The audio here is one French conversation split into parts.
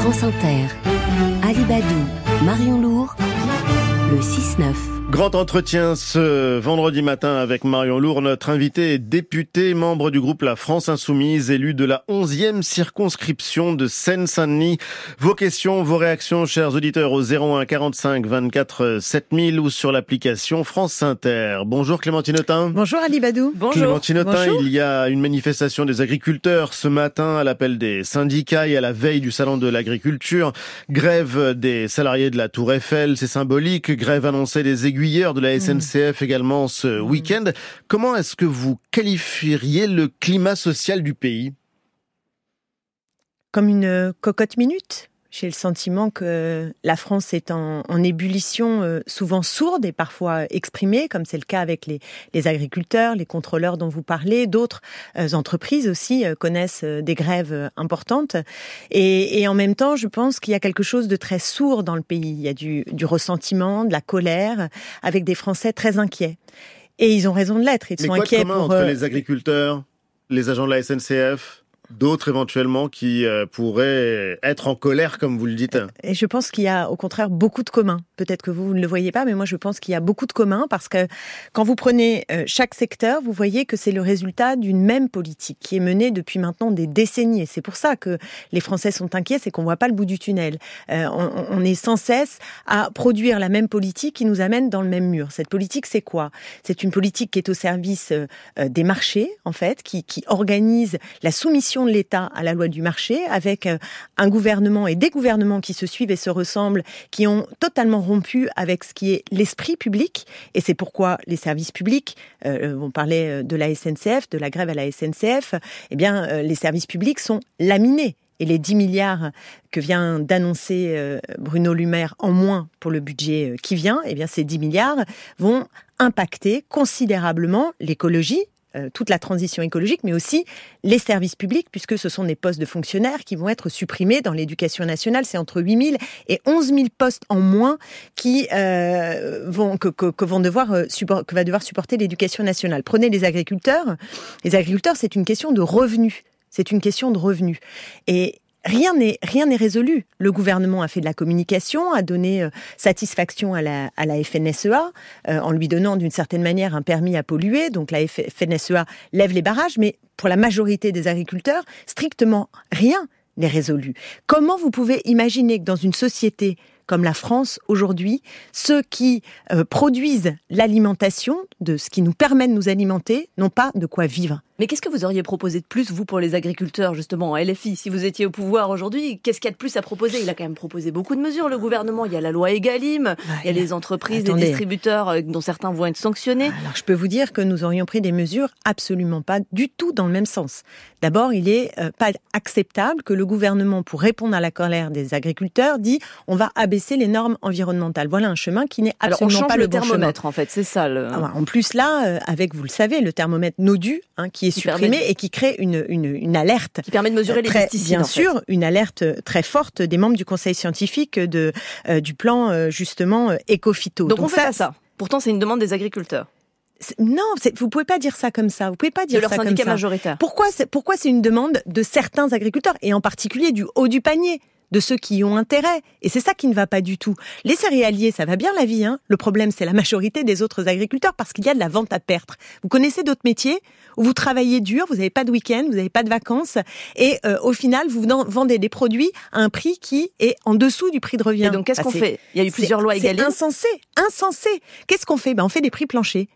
France Inter, Alibadou, Marion Lourd, le 6-9. Grand entretien ce vendredi matin avec Marion Lourd, notre invité est député, membre du groupe La France Insoumise, élu de la 11e circonscription de Seine-Saint-Denis. Vos questions, vos réactions, chers auditeurs, au 01 45 24 7000 ou sur l'application France Inter. Bonjour Clémentine Autain. Bonjour Ali Badou. Bonjour. Clémentine Autain, il y a une manifestation des agriculteurs ce matin à l'appel des syndicats et à la veille du salon de l'agriculture. Grève des salariés de la Tour Eiffel, c'est symbolique. Grève annoncée des aiguilles de la SNCF également ce week-end. Comment est-ce que vous qualifieriez le climat social du pays? Comme une cocotte minute? J'ai le sentiment que la France est en, ébullition, euh, souvent sourde et parfois exprimée, comme c'est le cas avec les, agriculteurs, les contrôleurs dont vous parlez. D'autres euh, entreprises aussi euh, connaissent des grèves importantes. Et, en même temps, je pense qu'il y a quelque chose de très sourd dans le pays. Il y a du, du ressentiment, de la colère, avec des Français très inquiets. Et ils ont raison de l'être. Ils sont inquiets pour entre les agriculteurs, les agents de la SNCF d'autres éventuellement qui euh, pourraient être en colère, comme vous le dites. Et je pense qu'il y a au contraire beaucoup de communs. Peut-être que vous, vous ne le voyez pas, mais moi je pense qu'il y a beaucoup de communs parce que quand vous prenez euh, chaque secteur, vous voyez que c'est le résultat d'une même politique qui est menée depuis maintenant des décennies. C'est pour ça que les Français sont inquiets, c'est qu'on voit pas le bout du tunnel. Euh, on, on, est sans cesse à produire la même politique qui nous amène dans le même mur. Cette politique, c'est quoi? C'est une politique qui est au service des marchés, en fait, qui, qui organise la soumission de l'État à la loi du marché, avec euh, un gouvernement et des gouvernements qui se suivent et se ressemblent, qui ont totalement rompu avec ce qui est l'esprit public. Et c'est pourquoi les services publics, euh, on parlait euh, de la SNCF, de la grève à la SNCF, eh bien, les services publics sont laminés et les 10 milliards que vient d'annoncer Bruno Le Maire en moins pour le budget qui vient, eh bien ces 10 milliards vont impacter considérablement l'écologie, toute la transition écologique, mais aussi les services publics, puisque ce sont des postes de fonctionnaires qui vont être supprimés dans l'éducation nationale. C'est entre 8 000 et 11 000 postes en moins qui euh, vont que, devoir euh, va devoir supporter l'éducation nationale. Prenez les agriculteurs. Les agriculteurs, c'est une question de revenus. C'est une question de revenus. Et Rien n'est rien n'est résolu. Le gouvernement a fait de la communication, a donné euh, satisfaction à la, à la FNSEA euh, en lui donnant d'une certaine manière un permis à polluer. Donc la FNSEA lève les barrages, mais pour la majorité des agriculteurs, strictement rien n'est résolu. Comment vous pouvez imaginer que dans une société comme la France aujourd'hui, ceux qui euh, produisent l'alimentation, de ce qui nous permet de nous alimenter, n'ont pas de quoi vivre? Mais qu'est-ce que vous auriez proposé de plus, vous, pour les agriculteurs, justement, en LFI Si vous étiez au pouvoir aujourd'hui, qu'est-ce qu'il y a de plus à proposer? Il a quand même proposé beaucoup de mesures, le gouvernement. Il y a la loi Egalim, il y a les entreprises, les distributeurs, euh, dont certains vont être sanctionnés. Alors, je peux vous dire que nous aurions pris des mesures absolument pas du tout dans le même sens. D'abord, il est euh, pas acceptable que le gouvernement, pour répondre à la colère des agriculteurs, dit on va abaisser les normes environnementales. Voilà un chemin qui n'est absolument pas le, bon thermomètre, en fait, c'est ça. Le... Ah en plus, là, euh, avec, vous le savez, le thermomètre NODU, hein, qui est supprimé et qui crée une, une, une, alerte. Qui permet de mesurer les pesticides. Bien sûr, une alerte très forte des membres du conseil scientifique de, euh, du plan, euh, justement, éco-phyto. Donc, on fait ça, ça. Pourtant, c'est une demande des agriculteurs. Non, vous pouvez pas dire ça comme ça. Vous pouvez pas dire de leur ça syndicat comme ça. majoritaire. Pourquoi c'est pourquoi c'est une demande de certains agriculteurs et en particulier du haut du panier? De ceux qui y ont intérêt. Et c'est ça qui ne va pas du tout. Les céréaliers, ça va bien la vie. Hein le problème, c'est la majorité des autres agriculteurs parce qu'il y a de la vente à perdre. Vous connaissez d'autres métiers où vous travaillez dur, vous n'avez pas de week-end, vous n'avez pas de vacances, et euh, au final, vous vendez des produits à un prix qui est en dessous du prix de revient. Et donc, qu'est-ce qu'on fait? Il y a eu plusieurs lois égales. C'est insensé, insensé. Qu'est-ce qu'on fait? Ben, On fait des prix planchers.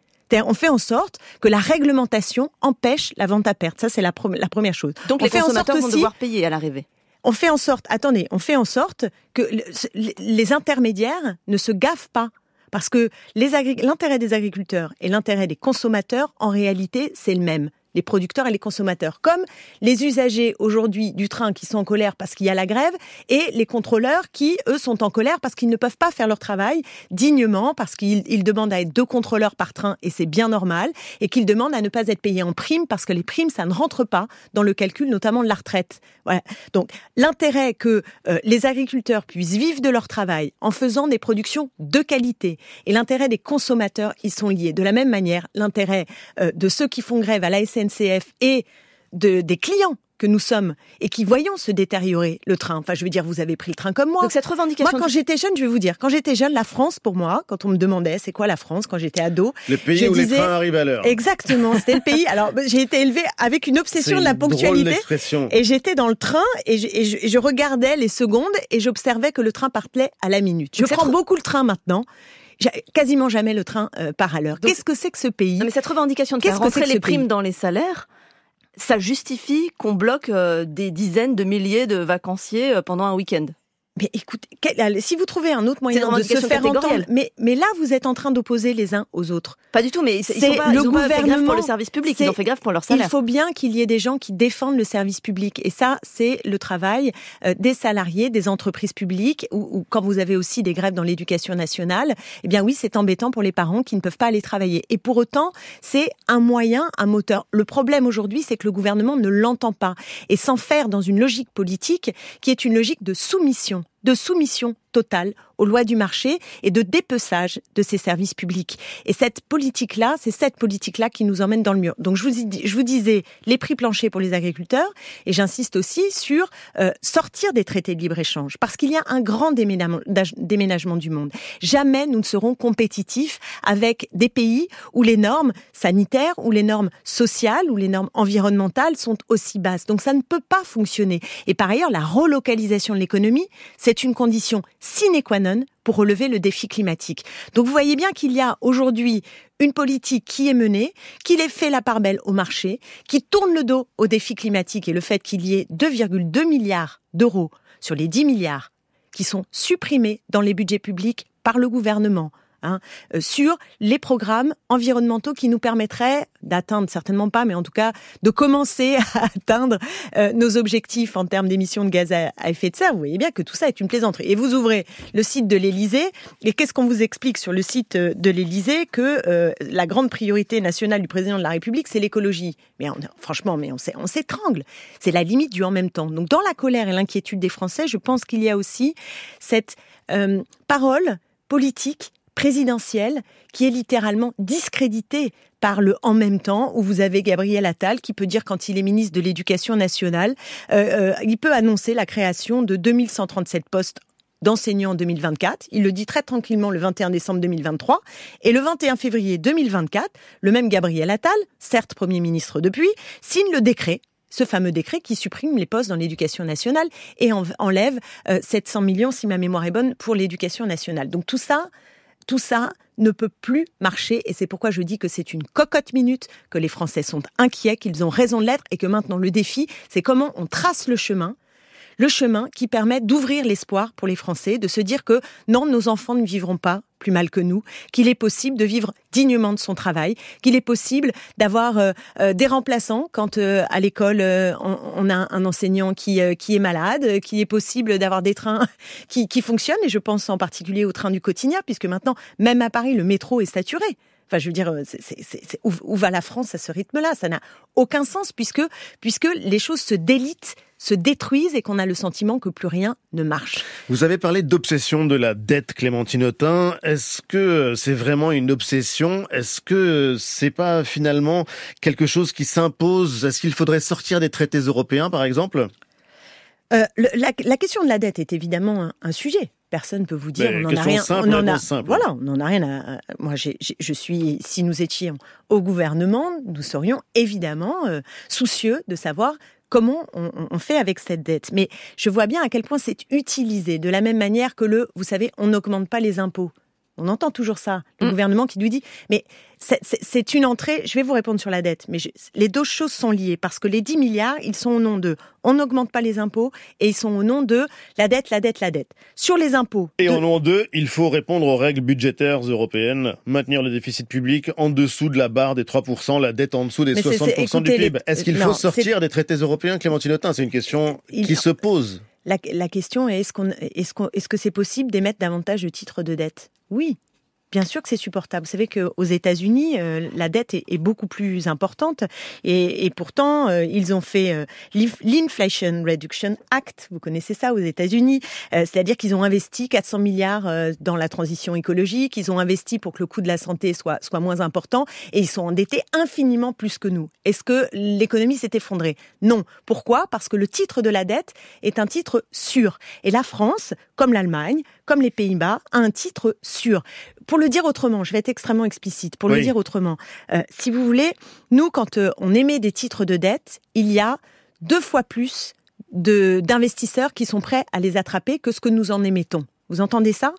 On fait en sorte que la réglementation empêche la vente à perte. Ça, c'est la, la, première chose. Donc on les consommateurs vont devoir payer à l'arrivée on fait en sorte, attendez, on fait en sorte que les intermédiaires ne se gaffent pas. Parce que l'intérêt des agriculteurs et l'intérêt des consommateurs, en réalité, c'est le même les producteurs et les consommateurs, comme les usagers aujourd'hui du train qui sont en colère parce qu'il y a la grève et les contrôleurs qui, eux, sont en colère parce qu'ils ne peuvent pas faire leur travail dignement, parce qu'ils demandent à être deux contrôleurs par train et c'est bien normal, et qu'ils demandent à ne pas être payés en primes parce que les primes, ça ne rentre pas dans le calcul notamment de la retraite. Voilà. Donc l'intérêt que euh, les agriculteurs puissent vivre de leur travail en faisant des productions de qualité et l'intérêt des consommateurs, ils sont liés. De la même manière, l'intérêt euh, de ceux qui font grève à la SNCF et de, des clients que nous sommes et qui voyons se détériorer le train. Enfin, je veux dire, vous avez pris le train comme moi. Donc cette revendication. Moi, quand j'étais jeune, je vais vous dire, quand j'étais jeune, la France, pour moi, quand on me demandait c'est quoi la France, quand j'étais ado, le pays où les trains arrivent à l'heure. Exactement, c'était le pays. Alors, j'ai été élevée avec une obsession de la ponctualité. Et j'étais dans le train et je, je, regardais les secondes et j'observais que le train partait à la minute. Je prends beaucoup le train maintenant quasiment jamais le train euh, part à l'heure. Qu'est-ce que c'est que ce pays? Mais cette revendication de faire rentrer les primes dans les salaires, ça justifie qu'on bloque euh, des dizaines de milliers de vacanciers euh, pendant un week-end? Mais écoutez, si vous trouvez un autre moyen de se faire entendre, mais, mais là vous êtes en train d'opposer les uns aux autres. Pas du tout, mais c'est le gouvernement pour le service public, ils ont fait grève pour leur salaire. Il faut bien qu'il y ait des gens qui défendent le service public, et ça c'est le travail euh, des salariés, des entreprises publiques, ou, quand vous avez aussi des grèves dans l'éducation nationale. Eh bien oui, c'est embêtant pour les parents qui ne peuvent pas aller travailler. Et pour autant, c'est un moyen, un moteur. Le problème aujourd'hui, c'est que le gouvernement ne l'entend pas et s'enferme dans une logique politique qui est une logique de soumission de soumission totale aux lois du marché et de dépeçage de ces services publics. Et cette politique-là, c'est cette politique-là qui nous emmène dans le mur. Donc je vous, je vous disais les prix planchers pour les agriculteurs et j'insiste aussi sur euh, sortir des traités de libre-échange parce qu'il y a un grand déménagement, du monde. Jamais nous ne serons compétitifs avec des pays où les normes sanitaires, où les normes sociales, où les normes environnementales sont aussi basses. Donc ça ne peut pas fonctionner. Et par ailleurs, la relocalisation de l'économie, c'est une condition sine qua non pour relever le défi climatique. Donc vous voyez bien qu'il y a aujourd'hui une politique qui est menée, qui les fait la part belle au marché, qui tourne le dos au défi climatique et le fait qu'il y ait 2,2 milliards d'euros sur les 10 milliards qui sont supprimés dans les budgets publics par le gouvernement Hein, euh, sur les programmes environnementaux qui nous permettraient d'atteindre, certainement pas, mais en tout cas de commencer à atteindre euh, nos objectifs en termes d'émissions de gaz à, effet de serre. Vous voyez bien que tout ça est une plaisanterie. Et vous ouvrez le site de l'Élysée, et qu'est-ce qu'on vous explique sur le site euh, de l'Élysée Que la grande priorité nationale du président de la République, c'est l'écologie? Mais franchement, mais on s'étrangle. C'est la limite du en même temps. Donc dans la colère et l'inquiétude des Français, je pense qu'il y a aussi cette parole politique présidentielle qui est littéralement discréditée par le en même temps, où vous avez Gabriel Attal qui peut dire quand il est ministre de l'Éducation nationale, euh, euh, il peut annoncer la création de 2137 postes d'enseignants en 2024. Il le dit très tranquillement le 21 décembre 2023. Et le 21 février 2024, le même Gabriel Attal, certes Premier ministre depuis, signe le décret ce fameux décret qui supprime les postes dans l'éducation nationale et enlève 700 euh, millions, si ma mémoire est bonne, pour l'éducation nationale. Donc tout ça, tout ça ne peut plus marcher et c'est pourquoi je dis que c'est une cocotte minute, que les Français sont inquiets, qu'ils ont raison de l'être et que maintenant le défi, c'est comment on trace le chemin le chemin qui permet d'ouvrir l'espoir pour les Français, de se dire que non, nos enfants ne vivront pas plus mal que nous, qu'il est possible de vivre dignement de son travail, qu'il est possible d'avoir euh, euh, des remplaçants quand euh, à l'école on, a un enseignant qui, qui est malade, qu'il est possible d'avoir des trains qui, qui fonctionnent, et je pense en particulier au train du quotidien, puisque maintenant, même à Paris, le métro est saturé. Enfin, je veux dire, c'est, où, où, va la France à ce rythme-là? Ça n'a aucun sens puisque, puisque les choses se délitent se détruisent et qu'on a le sentiment que plus rien ne marche. Vous avez parlé d'obsession de la dette, Clémentine Autain. Est-ce que c'est vraiment une obsession? Est-ce que c'est pas finalement quelque chose qui s'impose? Est-ce qu'il faudrait sortir des traités européens, par exemple? Euh, la, question de la dette est évidemment un, sujet. Personne ne peut vous dire on n'en a rien. Simple, on en a, simple. voilà, on n'en a rien à. Moi, je suis. Si nous étions au gouvernement, nous serions évidemment euh, soucieux de savoir comment on, fait avec cette dette. Mais je vois bien à quel point c'est utilisé de la même manière que le, vous savez, on n'augmente pas les impôts. On entend toujours ça, le mm. gouvernement qui nous dit, mais c'est une entrée, je vais vous répondre sur la dette, mais les deux choses sont liées, parce que les 10 milliards, ils sont au nom de, on n'augmente pas les impôts, et ils sont au nom de la dette, la dette, la dette. Sur les impôts... Et au nom de, il faut répondre aux règles budgétaires européennes, maintenir le déficit public en dessous de la barre des 3%, la dette en dessous des 60% du PIB. Est-ce qu'il faut sortir des traités européens, Clémentine Autain? C'est une question qui se pose. La, question est est-ce, que c'est possible d'émettre davantage de titres de dette? Oui, Bien sûr que c'est supportable. Vous savez qu'aux États-Unis, euh, la dette est, beaucoup plus importante et, pourtant, euh, ils ont fait euh, l'Inflation Reduction Act. Vous connaissez ça aux États-Unis. C'est-à-dire qu'ils ont investi 400 milliards dans la transition écologique. Ils ont investi pour que le coût de la santé soit, soit moins important et ils sont endettés infiniment plus que nous. Est-ce que l'économie s'est effondrée? Non. Pourquoi? Parce que le titre de la dette est un titre sûr. Et la France, comme l'Allemagne, comme les Pays-Bas, a un titre sûr. Pour le dire autrement, je vais être extrêmement explicite. Pour le dire autrement, euh, si vous voulez, nous, quand euh, on émet des titres de dette, il y a deux fois plus d'investisseurs qui sont prêts à les attraper que ce que nous en émettons. Vous entendez ça?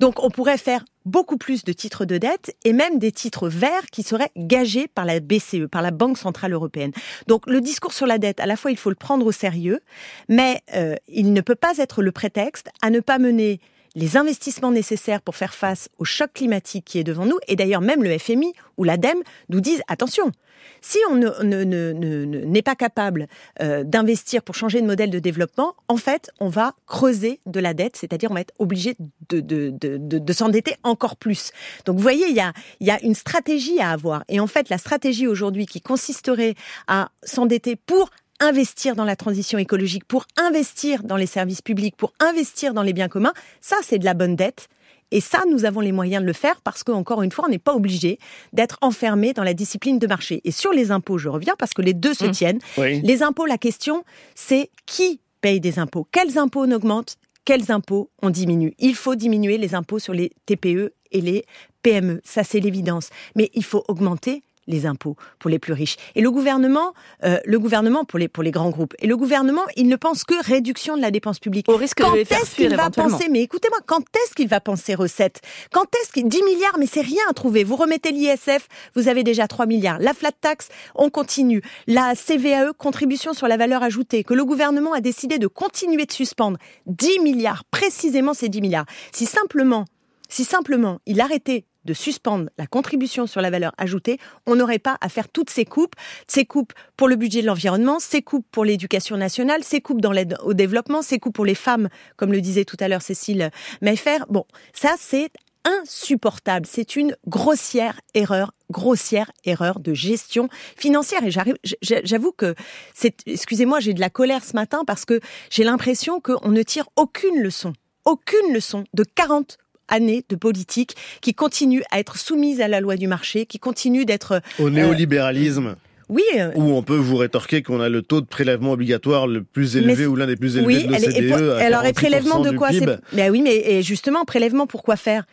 Donc on pourrait faire beaucoup plus de titres de dette et même des titres verts qui seraient gagés par la BCE, par la Banque Centrale Européenne. Donc le discours sur la dette, à la fois il faut le prendre au sérieux, mais euh, il ne peut pas être le prétexte à ne pas mener les investissements nécessaires pour faire face au choc climatique qui est devant nous, et d'ailleurs même le FMI ou l'ADEME nous disent attention, si on n'est pas capable euh, d'investir pour changer de modèle de développement, en fait, on va creuser de la dette, c'est-à-dire on va être obligé de, s'endetter encore plus. Donc vous voyez, il y a, il y a une stratégie à avoir. Et en fait, la stratégie aujourd'hui qui consisterait à s'endetter pour investir dans la transition écologique, pour investir dans les services publics, pour investir dans les biens communs, ça c'est de la bonne dette. Et ça, nous avons les moyens de le faire parce qu'encore une fois, on n'est pas obligé d'être enfermé dans la discipline de marché. Et sur les impôts, je reviens parce que les deux se mmh. tiennent. Les impôts, la question, c'est qui paye des impôts? Quels impôts on augmente? Quels impôts on diminue? Il faut diminuer les impôts sur les TPE et les PME. Ça, c'est l'évidence. Mais il faut augmenter les impôts pour les plus riches. Et le gouvernement, euh, le gouvernement pour les pour les grands groupes. Et le gouvernement, il ne pense que réduction de la dépense publique. Au risque quand est-ce qu'il va penser Mais écoutez-moi, quand est-ce qu'il va penser recettes? Quand est-ce qu'il 10 milliards Mais c'est rien à trouver. Vous remettez l'ISF, vous avez déjà 3 milliards. La flat tax, on continue. La CVAE, contribution sur la valeur ajoutée, que le gouvernement a décidé de continuer de suspendre. 10 milliards, précisément ces 10 milliards. Si simplement si simplement il arrêtait de suspendre la contribution sur la valeur ajoutée, on n'aurait pas à faire toutes ces coupes, ces coupes pour le budget de l'environnement, ces coupes pour l'éducation nationale, ces coupes dans l'aide au développement, ces coupes pour les femmes, comme le disait tout à l'heure Cécile Mayfer. Bon, ça c'est insupportable. C'est une grossière erreur, grossière erreur de gestion financière. Et j'avoue que c'est, excusez-moi, j'ai de la colère ce matin parce que j'ai l'impression qu'on ne tire aucune leçon, aucune leçon de 40 années de politique qui continue à être soumise à la loi du marché, qui continue d'être... Au euh, néolibéralisme. Oui. Euh, Ou on peut vous rétorquer qu'on a le taux de prélèvement obligatoire le plus élevé ou l'un des plus élevés de l'OCDE. alors, et prélèvement de quoi Mais oui, mais et justement, prélèvement, pourquoi faire?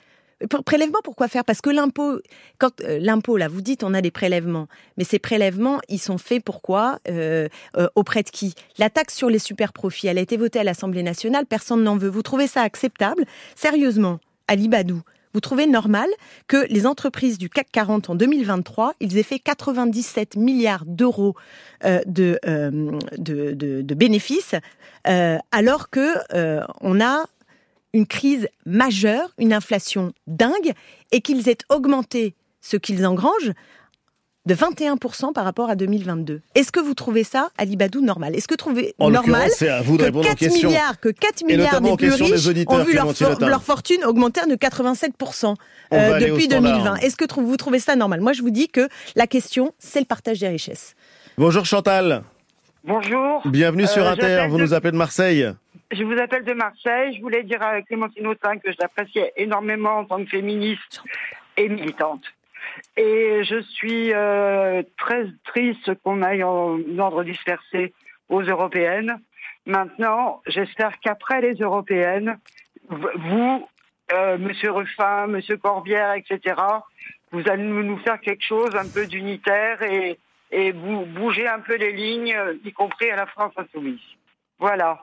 Prélèvement, pourquoi faire? Parce que l'impôt, quand euh, l'impôt là, vous dites on a des prélèvements, mais ces prélèvements, ils sont faits pourquoi euh, euh, Auprès de qui? La taxe sur les super profits, elle a été votée à l'Assemblée nationale, personne n'en veut. Vous trouvez ça acceptable? Sérieusement Ali vous trouvez normal que les entreprises du CAC 40 en 2023, ils aient fait 97 milliards d'euros euh, euh, de, de, bénéfices, euh, alors que on a une crise majeure, une inflation dingue, et qu'ils aient augmenté ce qu'ils engrangent de 21% par rapport à 2022. Est-ce que vous trouvez ça, Ali Badou, normal? Est-ce que vous trouvez normal que 4 milliards, que 4 milliards des plus riches ont vu leur, fortune augmenter de 87% euh, depuis 2020 Est-ce que vous trouvez ça normal? Moi, je vous dis que la question, c'est le partage des richesses. Bonjour Chantal. Bonjour. Bienvenue sur euh, Inter, vous nous appelez de Marseille. Je vous appelle de Marseille. Je voulais dire à Clémentine Autain que je l'appréciais énormément en tant que féministe et militante. Et je suis euh, très triste qu'on aille en ordre dispersé aux européennes. Maintenant, j'espère qu'après les européennes, vous, euh, Monsieur Ruffin, Monsieur Corbière, etc., vous allez nous faire quelque chose un peu d'unitaire et, et bouger un peu les lignes, y compris à la France insoumise. Voilà.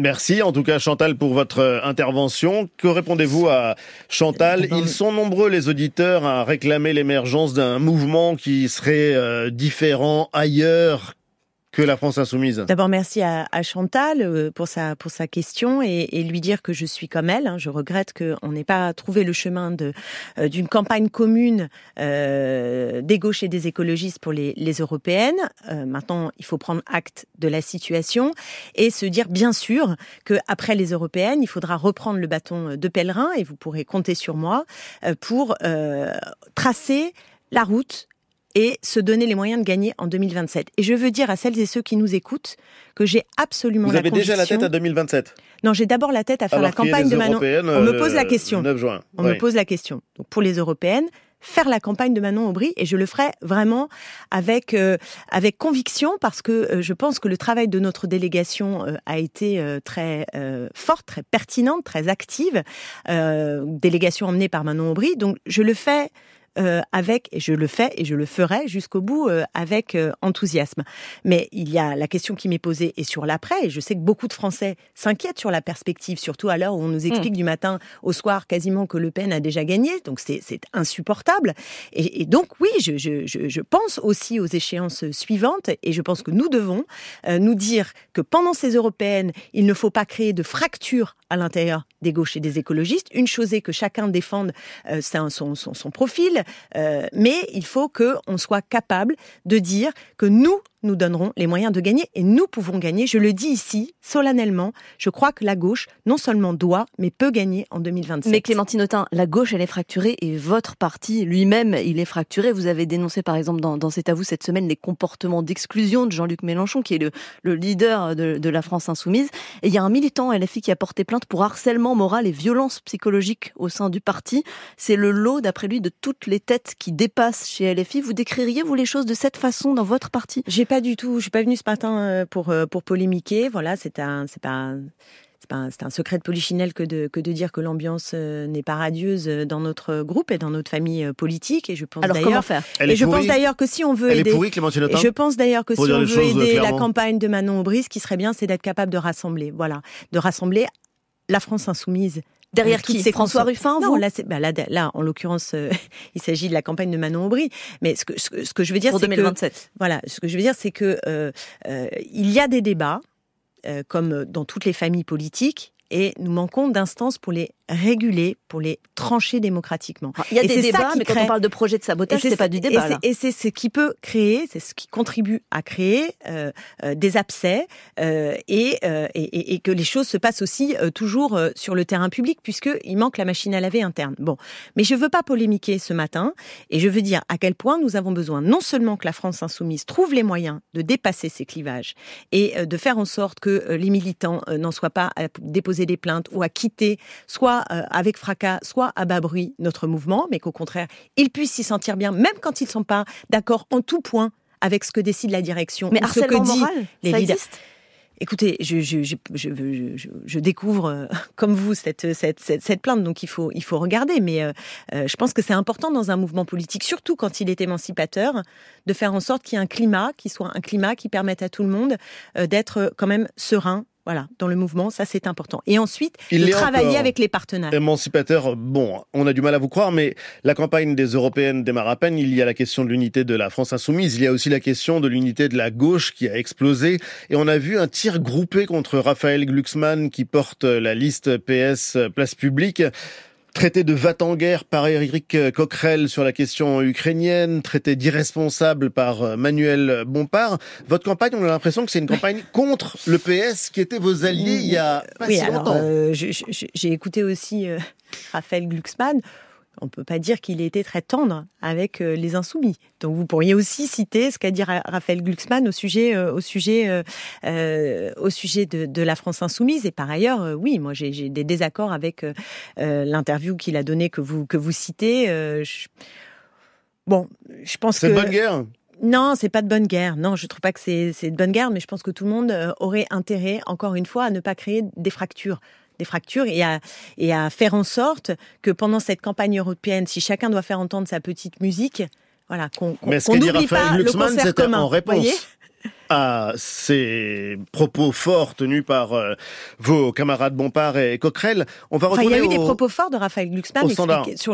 Merci en tout cas Chantal pour votre euh, intervention. Que répondez-vous à Chantal? Ils sont nombreux les auditeurs à réclamer l'émergence d'un mouvement qui serait euh, différent ailleurs que la France insoumise D'abord, merci à, Chantal euh, pour sa, pour sa question et, lui dire que je suis comme elle. Hein. Je regrette qu'on n'ait pas trouvé le chemin euh, d'une campagne commune euh, des gauches et des écologistes pour les, les européennes. maintenant, il faut prendre acte de la situation et se dire, bien sûr, qu'après les européennes, il faudra reprendre le bâton de pèlerin et vous pourrez compter sur moi pour tracer la route et se donner les moyens de gagner en 2027. Et je veux dire à celles et ceux qui nous écoutent que j'ai absolument Vous la avez déjà la tête à 2027 Non, j'ai d'abord la tête à faire la campagne de Manon. On me pose la question. 9 juin. On me pose la question. Donc pour les européennes, faire la campagne de Manon Aubry et je le ferai vraiment avec euh, avec conviction parce que euh, je pense que le travail de notre délégation euh, a été très forte, très pertinente, très active. délégation emmenée par Manon Aubry. Donc je le fais euh, avec, et je le fais et je le ferai jusqu'au bout euh, avec euh, enthousiasme. Mais il y a la question qui m'est posée et sur l'après, et je sais que beaucoup de Français s'inquiètent sur la perspective, surtout à l'heure où on nous explique mm. du matin au soir quasiment que Le Pen a déjà gagné, donc c'est insupportable. Et, et, donc oui, je, je, je, pense aussi aux échéances suivantes, et je pense que nous devons nous dire que pendant ces européennes, il ne faut pas créer de fractures à l'intérieur des gauches et des écologistes. Une chose est que chacun défende son, son, son profil, euh, mais il faut qu'on soit capable de dire que nous, nous donnerons les moyens de gagner et nous pouvons gagner. Je le dis ici, solennellement, je crois que la gauche non seulement doit, mais peut gagner en 2027. Mais Clémentine Autain, la gauche, elle est fracturée et votre parti lui-même, il est fracturé. Vous avez dénoncé, par exemple, dans, dans cet avou cette semaine, les comportements d'exclusion de Jean-Luc Mélenchon, qui est le, le leader de, de, la France insoumise. Et il y a un militant LFI qui a porté plainte pour harcèlement moral et violence psychologique au sein du parti. C'est le lot, d'après lui, de toutes les têtes qui dépassent chez LFI. Vous décririez, vous, les choses de cette façon dans votre parti? J'ai pas du tout. Je suis pas venue ce matin euh, pour euh, pour polémiquer. Voilà, c'est un c'est pas c'est un, secret de polichinelle que de, que de dire que l'ambiance euh, n'est pas radieuse dans notre groupe et dans notre famille politique. Et je pense Alors comment faire? Et je pense d'ailleurs que si on veut aider, je pense d'ailleurs que si on veut aider la campagne de Manon Aubry, ce qui serait bien, c'est d'être capable de rassembler. Voilà, de rassembler la France insoumise Derrière qui C'est François Ruffin Non, là, bah là, là, en l'occurrence, euh, il s'agit de la campagne de Manon Aubry. Mais ce que, ce que, je veux dire, c'est que voilà, ce que je veux dire, c'est que euh, euh, il y a des débats, comme dans toutes les familles politiques, et nous manquons d'instances pour les réguler, pour les trancher démocratiquement. Ah, il y a des débats, mais quand on parle de projet de sabotage, c'est pas du débat. Et c'est ce qui peut créer, c'est ce qui contribue à créer euh, euh, des abcès euh, et, euh, et, et, que les choses se passent aussi euh, toujours euh, sur le terrain public, puisqu'il manque la machine à laver interne. Bon, mais je veux pas polémiquer ce matin, et je veux dire à quel point nous avons besoin non seulement que la France insoumise trouve les moyens de dépasser ces clivages et de faire en sorte que les militants n'en soient pas à déposer des plaintes ou à quitter soit euh, avec fracas, soit à bas bruit notre mouvement, mais qu'au contraire, ils puissent s'y sentir bien, même quand ils ne sont pas d'accord en tout point avec ce que décide la direction. Mais ce que dit les ça existe? Écoutez, je, je, je, je, découvre, euh, comme vous, cette, cette, cette, plainte, donc il faut, il faut regarder. Mais euh, je pense que c'est important dans un mouvement politique, surtout quand il est émancipateur, de faire en sorte qu'il y ait un climat qui soit un climat qui permette à tout le monde d'être quand même serein, voilà, dans le mouvement, ça c'est important. Et ensuite, de travailler avec les partenaires. Émancipateur, bon, on a du mal à vous croire, mais la campagne des européennes démarre à peine. Il y a la question de l'unité de la France insoumise. Il y a aussi la question de l'unité de la gauche qui a explosé. Et on a vu un tir groupé contre Raphaël Glucksmann qui porte la liste PS Place Publique. Traité de va en guerre par Éric Coquerel sur la question ukrainienne, traité d'irresponsable par euh, Manuel Bompard. Votre campagne, on a l'impression que c'est une campagne contre le PS qui était vos alliés il y a pas oui, si longtemps. Euh, j'ai écouté aussi euh, Raphaël Glucksmann on ne peut pas dire qu'il ait été très tendre avec euh, les insoumis. Donc vous pourriez aussi citer ce qu'a dit Raphaël Glucksmann au sujet, euh, au sujet, euh, au sujet de, la France insoumise. Et par ailleurs, oui, moi j'ai des désaccords avec l'interview qu'il a donnée que vous que vous citez. Bon, je pense que c'est bonne guerre? Non, c'est pas de bonne guerre. Non, je trouve pas que c'est de bonne guerre, mais je pense que tout le monde aurait intérêt, encore une fois, à ne pas créer des fractures des fractures et à, et à faire en sorte que pendant cette campagne européenne, si chacun doit faire entendre sa petite musique, voilà, qu'on qu n'oublie pas le concert commun. En réponse. à ces propos forts tenus par euh, vos camarades Bompard et Coquerel. On va retourner Il y a eu des propos forts de Raphaël Glucksmann sur,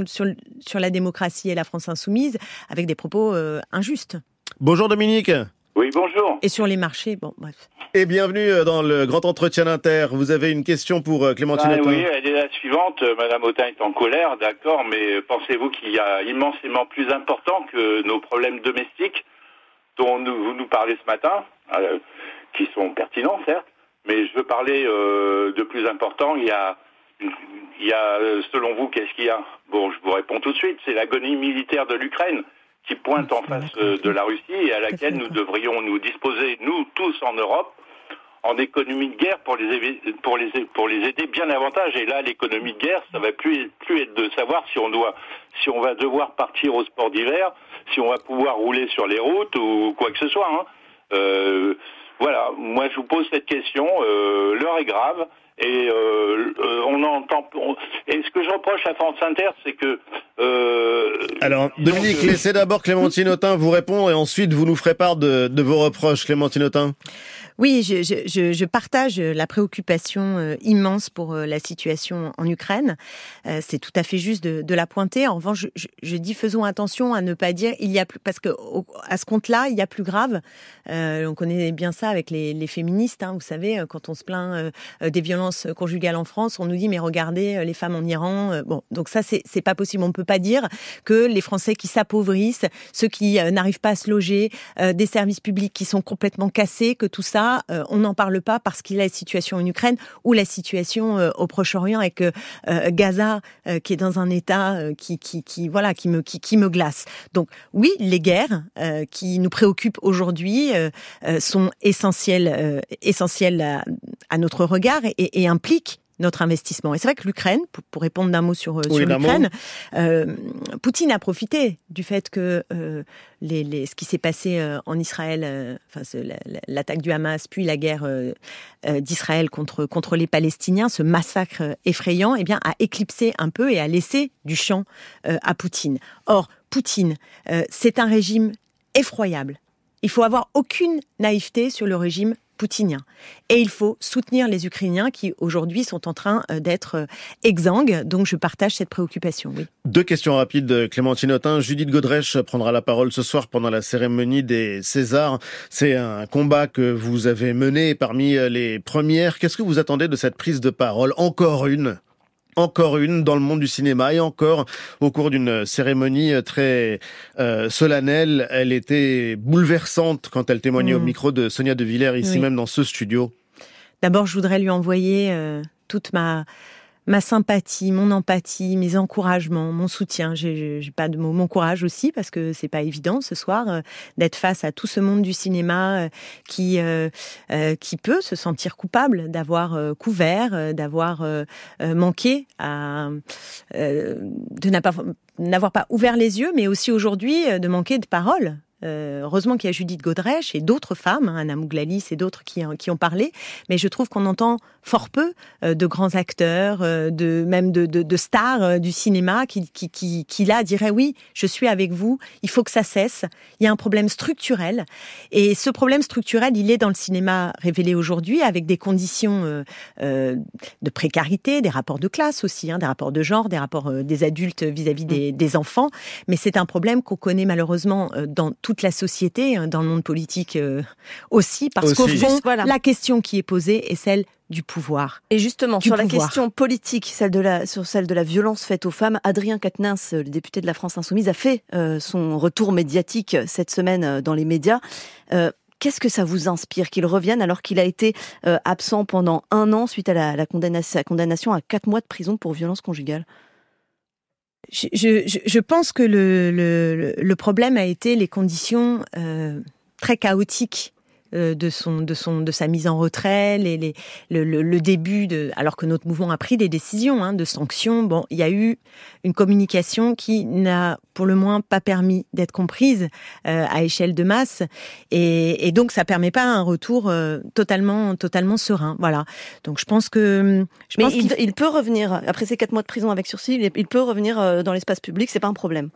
sur, sur, la démocratie et la France insoumise avec des propos euh, injustes. Bonjour Dominique. Oui, bonjour. Et sur les marchés, bon, bref. Et bienvenue dans le grand entretien d'Inter. Vous avez une question pour Clémentine ah, Oui, elle est la suivante. Madame Autain est en colère, d'accord, mais pensez-vous qu'il y a immensément plus important que nos problèmes domestiques dont vous nous parlez ce matin, qui sont pertinents, certes, mais je veux parler de plus important. Il y a il y a, euh, selon vous, qu'est-ce qu'il y a? Bon, je vous réponds tout de suite, c'est l'agonie militaire de l'Ukraine qui pointe en face euh, de la Russie et à laquelle nous devrions nous disposer, nous tous en Europe, en économie de guerre pour les, pour les, pour les aider bien davantage. Et là, l'économie de guerre, ça va plus, plus être de savoir si on doit, si on va devoir partir au sport d'hiver, si on va pouvoir rouler sur les routes ou quoi que ce soit. Hein. Euh, voilà, moi je vous pose cette question. Euh, L'heure est grave. Et euh, euh, on entend. et ce que je reproche à France Inter, c'est que. Euh, Alors, Dominique, laissez d'abord Clémentine Autain vous répondre et ensuite vous nous ferez part de, de vos reproches, Clémentine Autain. Oui, je, je, je, partage la préoccupation euh, immense pour euh, la situation en Ukraine. Euh, c'est tout à fait juste de, de la pointer. En revanche, je, je, dis faisons attention à ne pas dire il y a plus parce que à ce compte-là, il y a plus grave. Euh, on connaît bien ça avec les, les féministes. Hein, vous savez, quand on se plaint des violences conjugales en France, on nous dit mais regardez les femmes en Iran. Bon, donc ça c'est pas possible. On peut pas dire que les Français qui s'appauvrissent, ceux qui n'arrivent pas à se loger, des services publics qui sont complètement cassés, que tout ça euh, on n'en parle pas parce qu'il y a la situation en Ukraine ou la situation euh, au Proche-Orient et que euh, Gaza, qui est dans un état qui, qui, voilà, qui me, qui, me glace. Donc oui, les guerres qui nous préoccupent aujourd'hui sont essentielles, essentielles à, notre regard et impliquent notre investissement. Et c'est vrai que l'Ukraine, pour, répondre d'un mot sur, euh, l'Ukraine, euh, Poutine a profité du fait que euh, les, ce qui s'est passé en Israël, enfin l'attaque du Hamas, puis la guerre d'Israël contre, contre les Palestiniens, ce massacre effrayant, eh bien, a éclipsé un peu et a laissé du champ à Poutine. Or, Poutine, c'est un régime effroyable. Il faut avoir aucune naïveté sur le régime Et il faut soutenir les Ukrainiens qui aujourd'hui sont en train euh, d'être euh, exsangues. Donc je partage cette préoccupation. Deux questions rapides, Clémentine Autain. Judith Godrèche prendra la parole ce soir pendant la cérémonie des Césars. C'est un combat que vous avez mené parmi les premières. Qu'est-ce que vous attendez de cette prise de parole? Encore une? Encore une dans le monde du cinéma et encore au cours d'une cérémonie très euh, solennelle. Elle était bouleversante quand elle témoignait au mm. micro de Sonia De Villers ici même dans ce studio. D'abord, je voudrais lui envoyer euh, toute ma ma sympathie, mon empathie, mes encouragements, mon soutien. J'ai pas de mots, mon courage aussi parce que c'est pas évident ce soir euh, d'être face à tout ce monde du cinéma euh, qui euh, qui peut se sentir coupable d'avoir couvert, d'avoir manqué de n'avoir pas ouvert les yeux, mais aussi aujourd'hui de manquer de paroles euh, heureusement qu'il y a Judith Godrèche et d'autres femmes, hein, Anna Mouglalis et d'autres qui, qui ont parlé, mais je trouve qu'on entend fort peu euh, de grands acteurs, euh, de même de, de, de stars du cinéma qui, qui, qui, qui, là diraient oui, je suis avec vous, il faut que ça cesse. Il y a un problème structurel et ce problème structurel, il est dans le cinéma révélé aujourd'hui avec des conditions de précarité, des rapports de classe aussi, hein, des rapports de genre, des rapports des adultes vis-à-vis des, des, enfants, mais c'est un problème qu'on connaît malheureusement dans tout toute la société, hein, dans le monde politique euh, aussi, parce qu'au fond, la question qui est posée est celle du pouvoir. Et justement, sur la question politique, celle de la, sur celle de la violence faite aux femmes, Adrien Quatennens, le député de la France Insoumise, a fait euh, son retour médiatique cette semaine euh, dans les médias. Qu'est-ce que ça vous inspire qu'il revienne alors qu'il a été absent pendant un an suite à la, la condamnation, condamnation à quatre mois de prison pour violence conjugale? Je, je, je, pense que le, le, le, problème a été les conditions euh, très chaotiques de son de son de sa mise en retrait, les, les, le, le, début de alors que notre mouvement a pris des décisions hein, de sanctions. Bon, il y a eu une communication qui n'a pour le moins pas permis d'être comprise euh, à échelle de masse et, et, donc ça permet pas un retour euh, totalement totalement serein. Voilà. Donc je pense que je mais il, il, peut revenir après ces quatre mois de prison avec sursis. Il peut revenir dans l'espace public, c'est pas un problème.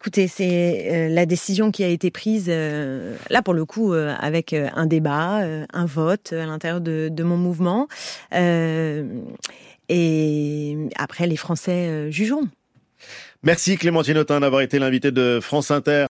Écoutez, c'est euh, la décision qui a été prise, euh, là pour le coup, euh, avec un débat, un vote à l'intérieur de, mon mouvement. et après, les Français jugeront. Merci Clémentine Autain d'avoir été l'invité de France Inter.